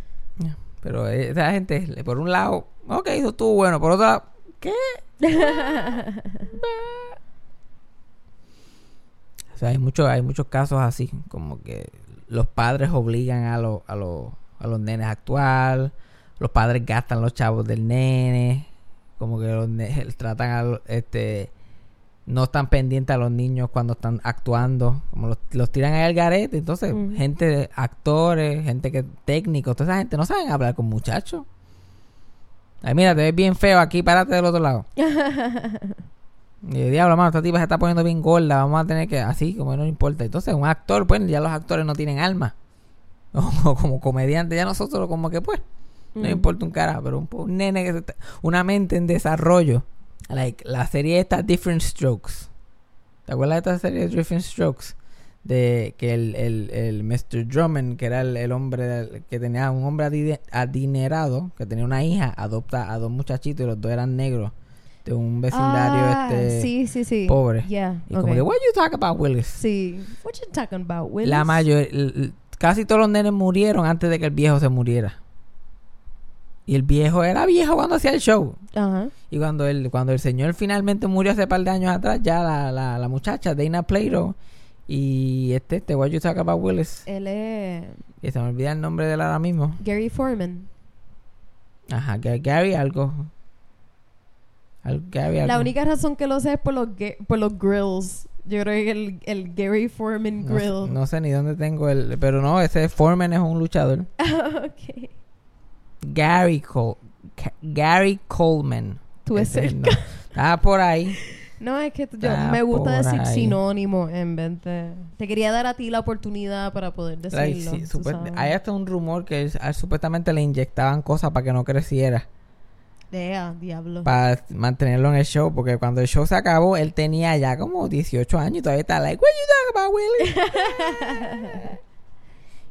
pero esa gente, por un lado, ok, eso estuvo bueno. Por otro lado, ¿qué? O sea, hay, mucho, hay muchos casos así, como que los padres obligan a, los a, los a los nenes a actuar, los padres gastan los chavos del nene, como que los ne- tratan a los- este no están pendientes a los niños cuando están actuando, como los, los tiran ahí al garete, entonces gente, actores, gente que técnicos, toda esa gente no saben hablar con muchachos. Ay, mira, te ves bien feo aquí, párate del otro lado. Y diablo, mano, esta tipa se está poniendo bien gorda, vamos a tener que, así, como no importa. Entonces, un actor, pues, ya los actores no tienen alma. O como comediante, ya nosotros como que, pues, no Mm. importa un carajo, pero un, un nene que se está- una mente en desarrollo. Like, la serie esta, Different Strokes. ¿Te acuerdas de esta serie, Different Strokes? De que el, el, el Mr. Drummond, que era el, el hombre que tenía un hombre adinerado, que tenía una hija, adopta a dos muchachitos y los dos eran negros de un vecindario Ah, este sí, sí, sí. pobre. Yeah. y como que, what you talk about, Willis? Sí. What you talking about, Willis? La mayor, casi todos los nenes murieron antes de que el viejo se muriera. Y el viejo era viejo cuando hacía el show. Y cuando el, cuando el señor finalmente murió hace par de años atrás, ya la, la, la muchacha, Dana Plato, y este, este, what you talk about Willis. Él es Y se me olvida el nombre de él ahora mismo. Gary Foreman. Ajá, Ga- Gary algo. La única razón que lo sé es por los, por los grills. Yo creo que el, el Gary Foreman no, grill. no sé ni dónde tengo el... Pero no, ese Foreman es un luchador. ok. Gary Cole, Ca- Gary Coleman. Tú es el nombre. Estaba por ahí. No, es que yo me gusta decir ahí. sinónimo en vez de... Te quería dar a ti la oportunidad para poder Like, decirlo. sí, sabes. hay hasta un rumor que ah, supuestamente le inyectaban cosas para que no creciera. Dea, diablo. Para mantenerlo en el show. Porque cuando el show se acabó, él tenía ya como 18 años y todavía está like, what you talking about, Willie?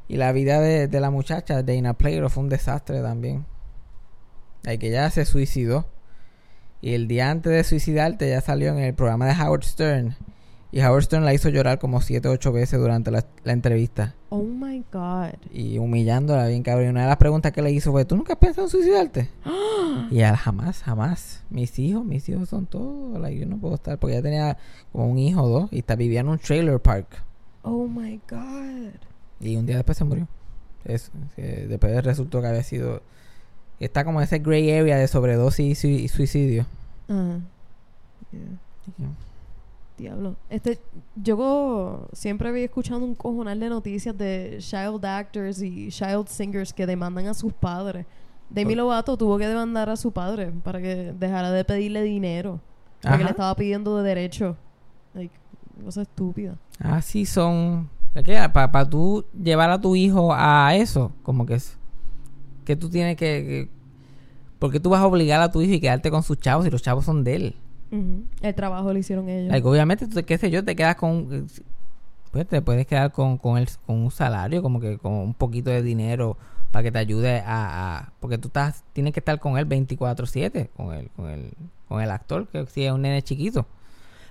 y la vida de, de la muchacha, Dana Plato, fue un desastre también. Like, que ella se suicidó. Y el día antes de suicidarte, ya salió en el programa de Howard Stern. Y Howard Stern la hizo llorar como 7 o 8 veces durante la, la entrevista. Oh my God. Y humillándola bien cabrón. Y una de las preguntas que le hizo fue, ¿tú nunca has pensado en suicidarte? y jamás, jamás. Mis hijos, mis hijos son todos. like, yo no puedo estar. Porque ella tenía como un hijo o dos. Y está, vivía en un trailer park. Oh my God. Y un día después se murió. Eso. después resultó que había sido... Está como ese gray area de sobredosis y, sui- y suicidio. Ajá. Yeah. Diablo. Este, yo siempre había escuchado un cojonal de noticias de child actors y child singers que demandan a sus padres. Demi Lovato tuvo que demandar a su padre para que dejara de pedirle dinero. Porque Ajá. le estaba pidiendo de derecho. Like, cosa estúpida. Así son. Para tú llevar a tu hijo a eso, como que es. Que tú tienes que. que- ¿Por qué tú vas a obligar a tu hijo y quedarte con sus chavos si los chavos son de él? El trabajo lo hicieron ellos. Like, obviamente, tú, qué sé yo, te quedas con... Pues te puedes quedar con, con, el, con un salario, como que con un poquito de dinero para que te ayude a... a- porque tú estás tienes que estar con él 24/7, con el, con, el, con el actor, que si es un nene chiquito.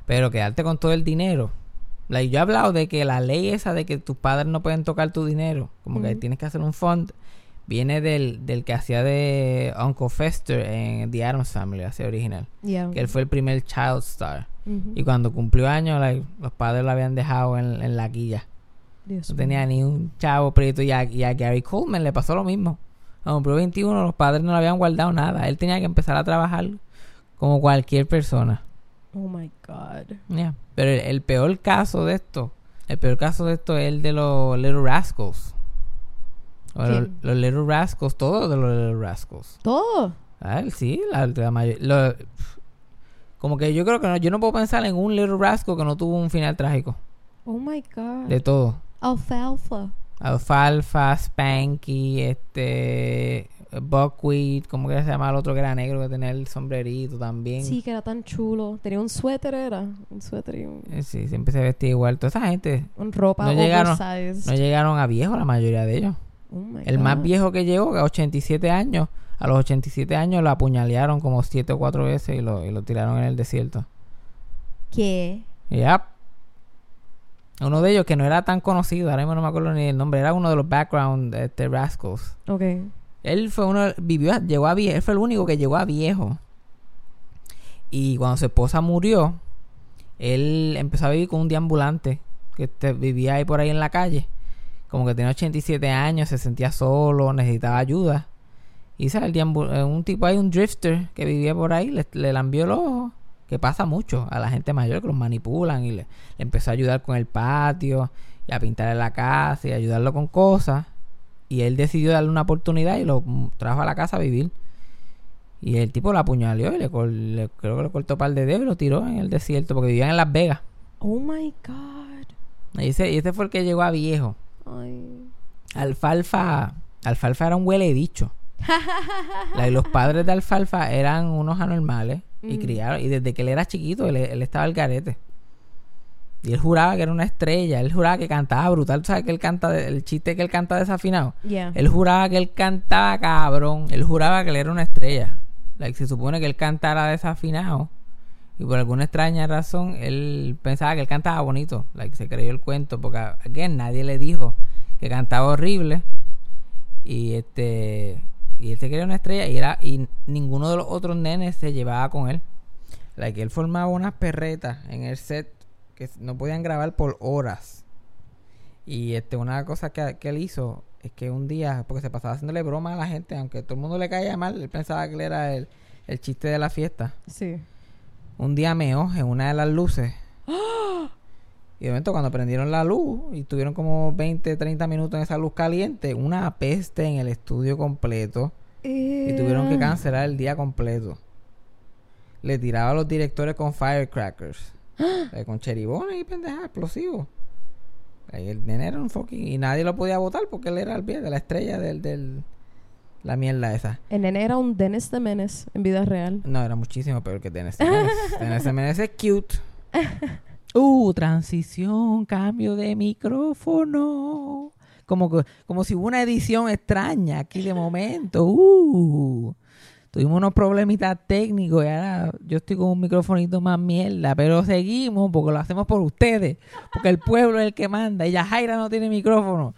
Pero quedarte con todo el dinero. Like, yo he hablado de que la ley esa de que tus padres no pueden tocar tu dinero, como que tienes que hacer un fund, viene del, del que hacía de Uncle Fester en The Addams Family, así original. Yeah. Que él fue el primer child star. Y cuando cumplió años, like, los padres lo habían dejado en, en la guilla. Dios No tenía ni un chavo prieto. Y a, y a Gary Coleman le pasó lo mismo. Cuando cumplió 21, los padres no le habían guardado nada. Él tenía que empezar a trabajar como cualquier persona. Oh my God. Yeah. Pero el, el peor caso de esto, el peor caso de esto es el de los Little Rascals. O los, Little Rascals, todos de los Little Rascals. Todo. Ah, sí, la, la mayoría. como que yo creo que no, yo no puedo pensar en un Little Rascal que no tuvo un final trágico. Oh my God. De todo. Alfalfa. Alfalfa, Spanky, este. Buckwheat, como que se llama el otro que era negro que tenía el sombrerito también. Sí, que era tan chulo. Tenía un suéter, era. Un suéter y un, Eh, Sí, siempre se vestía igual. Toda esa gente un ropa No llegaron- no llegaron a viejo la mayoría de ellos. Oh El más viejo que llegó, a 87 años, a los 87 años lo apuñalearon como 7 o 4 veces y lo, y lo tiraron en el desierto. ¿Qué? Yep. Uno de ellos que no era tan conocido, ahora mismo no me acuerdo ni el nombre, era uno de los background este, Rascals. Ok. Él fue uno, vivió, llegó a viejo, él fue el único que llegó a viejo. Y cuando su esposa murió, él empezó a vivir con un deambulante que este, vivía ahí por ahí en la calle. Como que tenía 87 años, se sentía solo, necesitaba ayuda. Y eh, un tipo ahí, un drifter que vivía por ahí, le, le lambió el ojo. Que pasa mucho a la gente mayor que los manipulan y le, le empezó a ayudar con el patio y a pintar la casa y a ayudarlo con cosas. Y él decidió darle una oportunidad y lo trajo a la casa a vivir. Y el tipo lo apuñaleó y le, creo que le cortó un par de dedos y lo tiró en el desierto porque vivían en Las Vegas. Oh my God. Y ese, y ese fue el que llegó a viejo. Ay. Alfalfa, Alfalfa era un huele bicho. La- los padres de Alfalfa eran unos anormales y Mm. criaron. Y desde que él era chiquito, él, él estaba al garete. Y él juraba que era una estrella. Él juraba que cantaba brutal. ¿Tú sabes que él canta, de- el chiste que él canta desafinado? Yeah. Él juraba que él cantaba cabrón. Él juraba que él era una estrella. Like, se supone que él cantara desafinado. Y por alguna extraña razón, él pensaba que él cantaba bonito. Like, se creyó el cuento. Porque, again, nadie le dijo que cantaba horrible. Y este. Y él se creía una estrella. Y era. Y ninguno de los otros nenes se llevaba con él. Like, él formaba unas perretas en el set que no podían grabar por horas. Y este, una cosa que, que él hizo es que un día, porque se pasaba haciéndole broma a la gente, aunque todo el mundo le caía mal, él pensaba que él era el, el chiste de la fiesta. Sí. Un día meó en una de las luces. Y de momento cuando prendieron la luz y tuvieron como 20, 30 minutos en esa luz caliente, una peste en el estudio completo. Y tuvieron que cancelar el día completo. Le tiraba a los directores con firecrackers. eh, con cheribones y pendejas explosivos. Ahí el nene era un fucking... Y nadie lo podía votar porque él era el pie de la estrella del... del la mierda esa. El nene era un Dennis de Menes en vida real. No, era muchísimo peor que Dennis Menes. Dennis Menes es cute. Uh, transición, cambio de micrófono. Como, como si hubo una edición extraña aquí de momento. Uh, tuvimos unos problemitas técnicos y ahora yo estoy con un microfonito más mierda. Pero seguimos porque lo hacemos por ustedes. Porque el pueblo es el que manda. Y ya Jaira no tiene micrófono.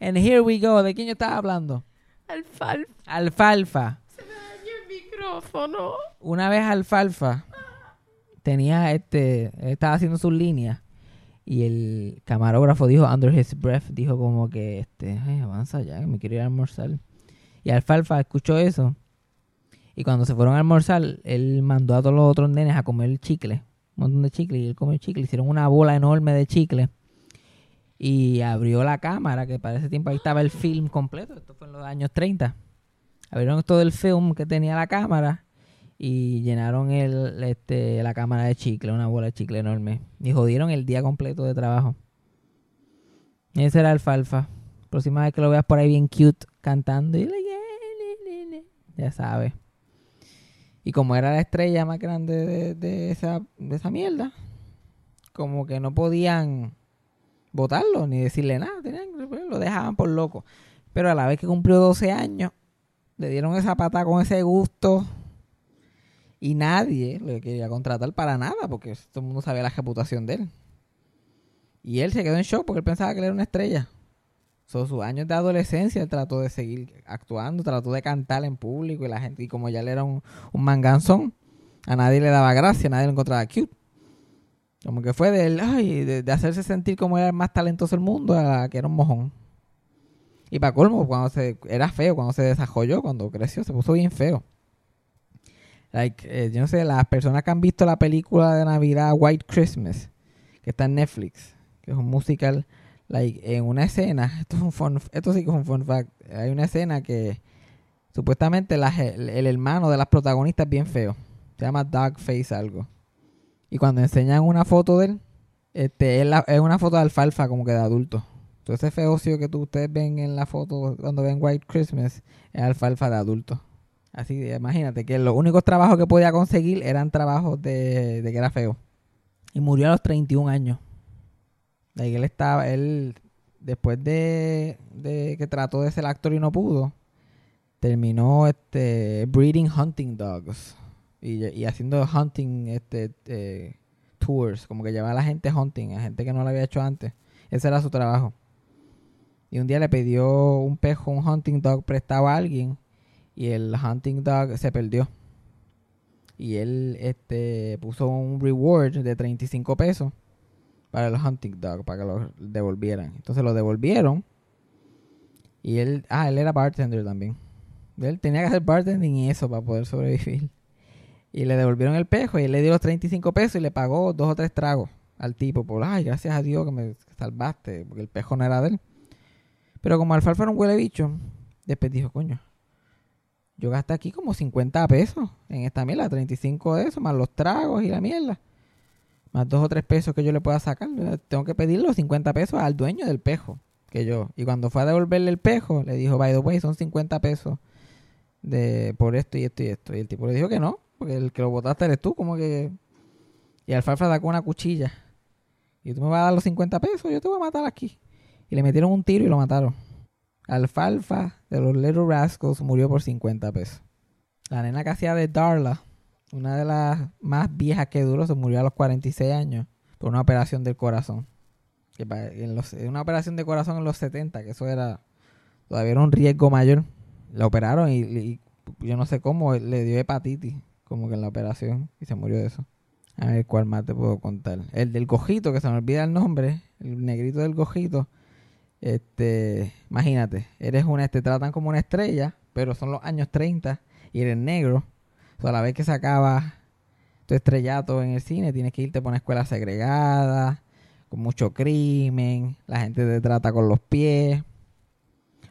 And here we go. ¿De quién yo estaba hablando? Alfalfa. Alfalfa. el micrófono. una vez Alfalfa tenía este, estaba haciendo sus líneas y el camarógrafo dijo under his breath, dijo como que este, "Ay, avanza ya, que me quiero ir a almorzar. Y Alfalfa escuchó eso y cuando se fueron a almorzar, él mandó a todos los otros nenes a comer chicle, un montón de chicle y él comió chicle, hicieron una bola enorme de chicle. Y abrió la cámara, que para ese tiempo ahí estaba el film completo. Esto fue en los años 30 abrieron todo el film que tenía la cámara y llenaron el, este, la cámara de chicle, una bola de chicle enorme. Y jodieron el día completo de trabajo. Ese era Alfalfa. Próxima vez que lo veas por ahí bien cute cantando. y Ya sabes. Y como era la estrella más grande de, de esa, de esa mierda, como que no podían votarlo ni decirle nada, tenían- lo dejaban por loco. Pero a la vez que cumplió 12 años, le dieron esa pata con ese gusto y nadie le quería contratar para nada porque todo el mundo sabía la reputación de él. Y él se quedó en shock porque él pensaba que él era una estrella. So, sus años de adolescencia él trató de seguir actuando, trató de cantar en público y la gente, y como ya él era un, un manganzón, a nadie le daba gracia, nadie lo encontraba cute. Como que fue de él, ay, de, hacerse sentir como era el más talentoso del mundo a que era un mojón. Y para colmo, cuando se, era feo, cuando se desarrolló, cuando creció, se puso bien feo. Like, eh, yo no sé, las personas que han visto la película de Navidad White Christmas, que está en Netflix, que es un musical, like, en una escena, esto es un fun, esto sí que es un fun fact, hay una escena que supuestamente el, hermano de las protagonistas es bien feo, se llama Dogface algo. Y cuando enseñan una foto de él, este, es, la- es una foto de alfalfa como que de adulto. Entonces ese feocio que tú, ustedes ven en la foto cuando ven White Christmas es alfalfa de adulto. Así de, imagínate que los únicos trabajos que podía conseguir eran trabajos de, de que era feo. Y murió a los 31 años. Like, él estaba, él, después de, de que trató de ser actor y no pudo, terminó este breeding hunting dogs. Y, haciendo hunting este eh, tours, como que llevaba a la gente hunting, a gente que no lo había hecho antes. Ese era su trabajo. Y un día le pidió un pejo, un hunting dog prestado a alguien y el hunting dog se perdió. Y él este puso un reward de 35 pesos para el hunting dog, para que lo devolvieran. Entonces lo devolvieron. Y él, ah, él era bartender también. Él tenía que hacer bartending y eso para poder sobrevivir. Y le devolvieron el pejo y él le dio los 35 pesos y le pagó dos o tres tragos al tipo por, ay, gracias a Dios que me salvaste, porque el pejo no era de él. Pero como Alfalfa era un huele bicho, después dijo, coño, yo gasté aquí como 50 pesos en esta mierda, 35 de eso, más los tragos y la mierda. Más dos o tres pesos que yo le pueda sacar. Tengo que pedir los 50 pesos al dueño del pejo, que yo. Y cuando fue a devolverle el pejo, le dijo, by the way, son 50 pesos de por esto y esto y esto. Y el tipo le dijo que no, porque el que lo botaste eres tú, como que... Y Alfalfa sacó una cuchilla. Y tú me vas a dar los 50 pesos, yo te voy a matar aquí. Y le metieron un tiro y lo mataron. Alfalfa de los Little Rascals murió por 50 pesos. La nena que hacía de Darla, una de las más viejas que duró, se murió a los 46 años por una operación del corazón. Que en los- una operación de corazón en los 70, que eso era todavía era un riesgo mayor. La operaron y yo no sé cómo le dio hepatitis, como que en la operación, y se murió de eso. A ver cuál más te puedo contar. El del cojito, que se me olvida el nombre, el negrito del cojito. Este, imagínate, eres una, te tratan como una estrella, pero son los años 30 y eres negro. O sea, a la vez que se acaba tu estrellato en el cine, tienes que irte por una escuela segregada, con mucho crimen, la gente te trata con los pies.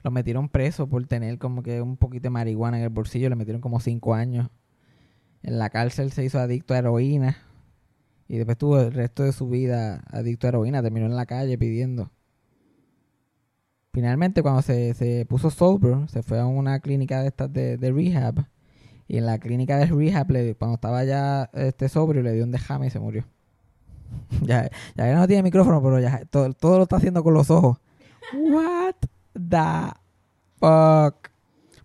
Lo metieron preso por tener como que un poquito de marihuana en el bolsillo, le metieron como cinco años. En la cárcel se hizo adicto a heroína y después tuvo el resto de su vida adicto a heroína, terminó en la calle pidiendo. Finalmente, cuando se, se puso sober, se fue a una clínica de estas de, de rehab. Y en la clínica de rehab, le- cuando estaba ya este sobrio, le dio un dejame y se murió. ya, ya no tiene micrófono, pero ya todo, todo lo está haciendo con los ojos. What the fuck?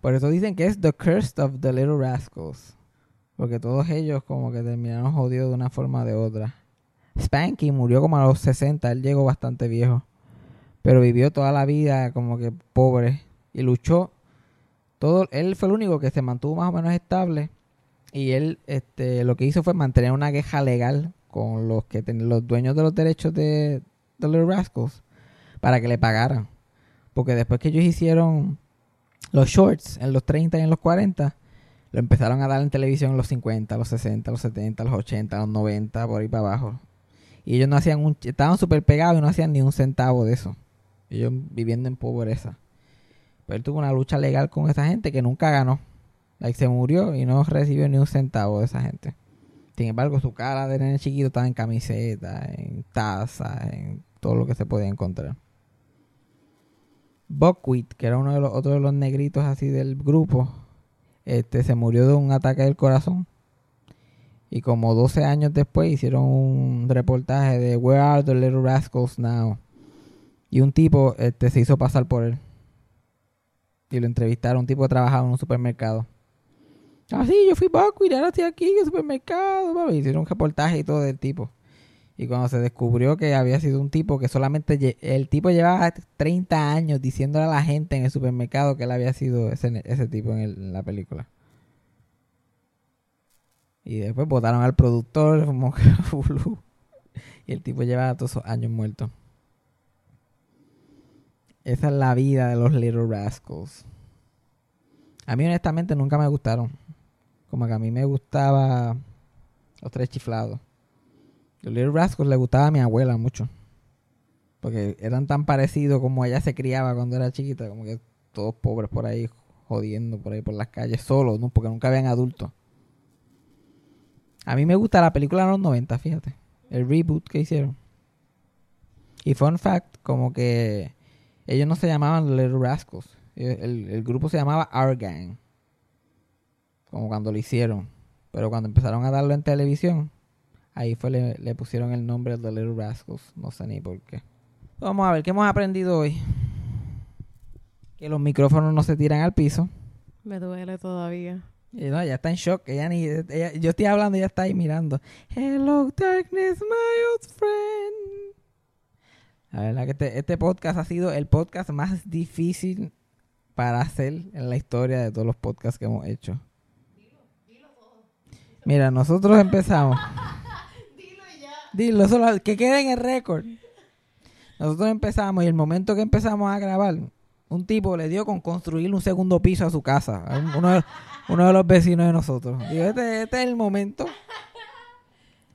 Por eso dicen que es The Curse of the Little Rascals. Porque todos ellos como que terminaron jodidos de una forma o de otra. Spanky murió como a los 60, él llegó bastante viejo pero vivió toda la vida como que pobre y luchó todo él fue el único que se mantuvo más o menos estable y él este lo que hizo fue mantener una queja legal con los que los dueños de los derechos de, de los Rascals para que le pagaran porque después que ellos hicieron los shorts en los 30 y en los 40 lo empezaron a dar en televisión en los 50, los 60, los 70, los 80, los 90, por ahí para abajo. Y ellos no hacían un... Estaban súper pegados y no hacían ni un centavo de eso. Ellos viviendo en pobreza. Pero él tuvo una lucha legal con esa gente que nunca ganó. Like, se murió y no recibió ni un centavo de esa gente. Sin embargo, su cara de nene chiquito estaba en camiseta, en taza, en todo lo que se podía encontrar. Buckwheat, que era uno de los otros de los negritos así del grupo, este se murió de un ataque del corazón Y como 12 años después hicieron un reportaje de Where are the little rascals now? Y un tipo este, se hizo pasar por él. Y lo entrevistaron, un tipo que trabajaba en un supermercado. Ah, sí, yo fui y ahora estoy aquí en el supermercado. Hicieron un reportaje y todo del tipo. Y cuando se descubrió que había sido un tipo que solamente... El tipo llevaba 30 años diciéndole a la gente en el supermercado que él había sido ese, ese tipo en, la película. Y después votaron al productor, como que. Y el tipo llevaba todos esos años muerto. Esa es la vida de los Little Rascals. A mí honestamente nunca me gustaron. Como que a mí me gustaba los tres chiflados. Los Little Rascals le gustaba a mi abuela mucho. Porque eran tan parecidos como ella se criaba cuando era chiquita. Como que todos pobres por ahí, jodiendo por ahí por las calles, solos, ¿no? Porque nunca habían adultos. A mí me gusta la película de los 90, fíjate. El reboot que hicieron. Y fun fact, como que ellos no se llamaban Little Rascals. El, el- el grupo se llamaba Our Gang. Como cuando lo hicieron. Pero cuando empezaron a darlo en televisión, ahí fue le, le pusieron el nombre de Little Rascals. No sé ni por qué. Vamos a ver, ¿qué hemos aprendido hoy? Que los micrófonos no se tiran al piso. Me duele todavía. Y no, ya está en shock. Ella ni, ella- yo estoy hablando y ella está ahí mirando. Hello, darkness, my old friend. La verdad que este, este podcast ha sido el podcast más difícil para hacer en la historia de todos los podcasts que hemos hecho. Mira, nosotros empezamos. Dilo, solo que quede en el récord. Nosotros empezamos y el momento que empezamos a grabar, un tipo le dio con construir un segundo piso a su casa. Uno de, los vecinos de nosotros. Digo, este, este es el momento.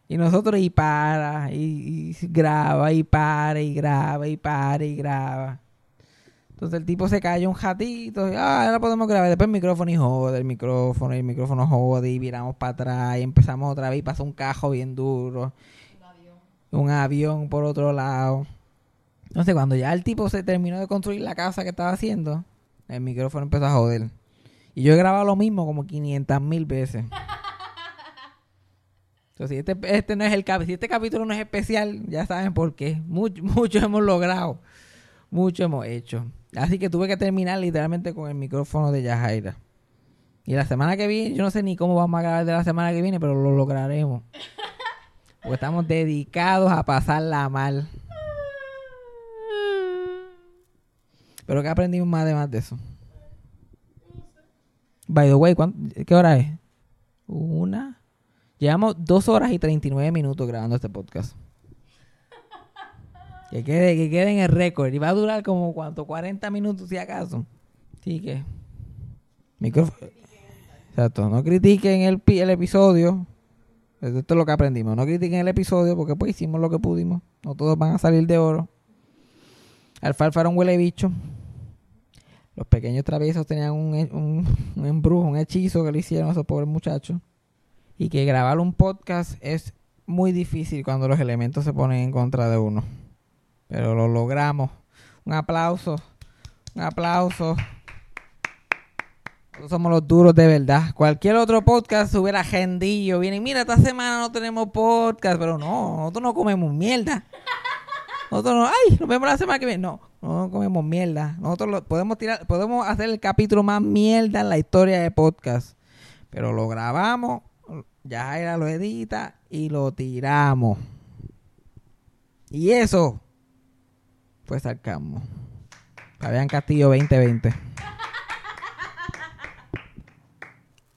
Y nosotros y para, y, graba, y para, y graba, y para, y graba. Entonces el tipo se cayó un ratito, y, ah, ahora podemos grabar. Después el micrófono y jode, el micrófono, y el micrófono jode, y viramos para atrás, y empezamos otra vez, y pasó un cajo bien duro. Un avión por otro lado. Entonces cuando ya el tipo se terminó de construir la casa que estaba haciendo, el micrófono empezó a joder. Y yo he grabado lo mismo como 500 mil veces. Entonces, este, este no es el si este capítulo no es especial, ya saben por qué. Mucho, mucho hemos logrado. Mucho hemos hecho. Así que tuve que terminar literalmente con el micrófono de Yajaira. Y la semana que viene, yo no sé ni cómo vamos a grabar de la semana que viene, pero lo lograremos. Porque estamos dedicados a pasarla mal. Pero que aprendimos más de más de eso. By the way, ¿cuán- ¿qué hora es? Una. Llevamos dos horas y 39 minutos grabando este podcast. Que quede, que quede en el récord. Y va a durar como cuánto, 40 minutos si acaso. Así que. Micrófono. Exacto. No critiquen el, el episodio. Esto es lo que aprendimos. No critiquen el episodio porque pues hicimos lo que pudimos. No todos van a salir de oro. Alfalfa era un huele bicho. Los pequeños traviesos tenían un, un, un embrujo, un hechizo que le hicieron a esos pobres muchachos. Y que grabar un podcast es muy difícil cuando los elementos se ponen en contra de uno. Pero lo logramos. Un aplauso. Un aplauso. Nosotros somos los duros de verdad. Cualquier otro podcast hubiera agendillo. Vienen, mira, esta semana no tenemos podcast. Pero no, nosotros no comemos mierda. Nosotros no, ay, nos vemos la semana que viene. No, no comemos mierda. Nosotros podemos tirar, podemos hacer el capítulo más mierda en la historia de podcast. Pero lo grabamos, ya Jaira lo edita y lo tiramos. Y eso fue sarcasmo. Fabián Castillo 2020.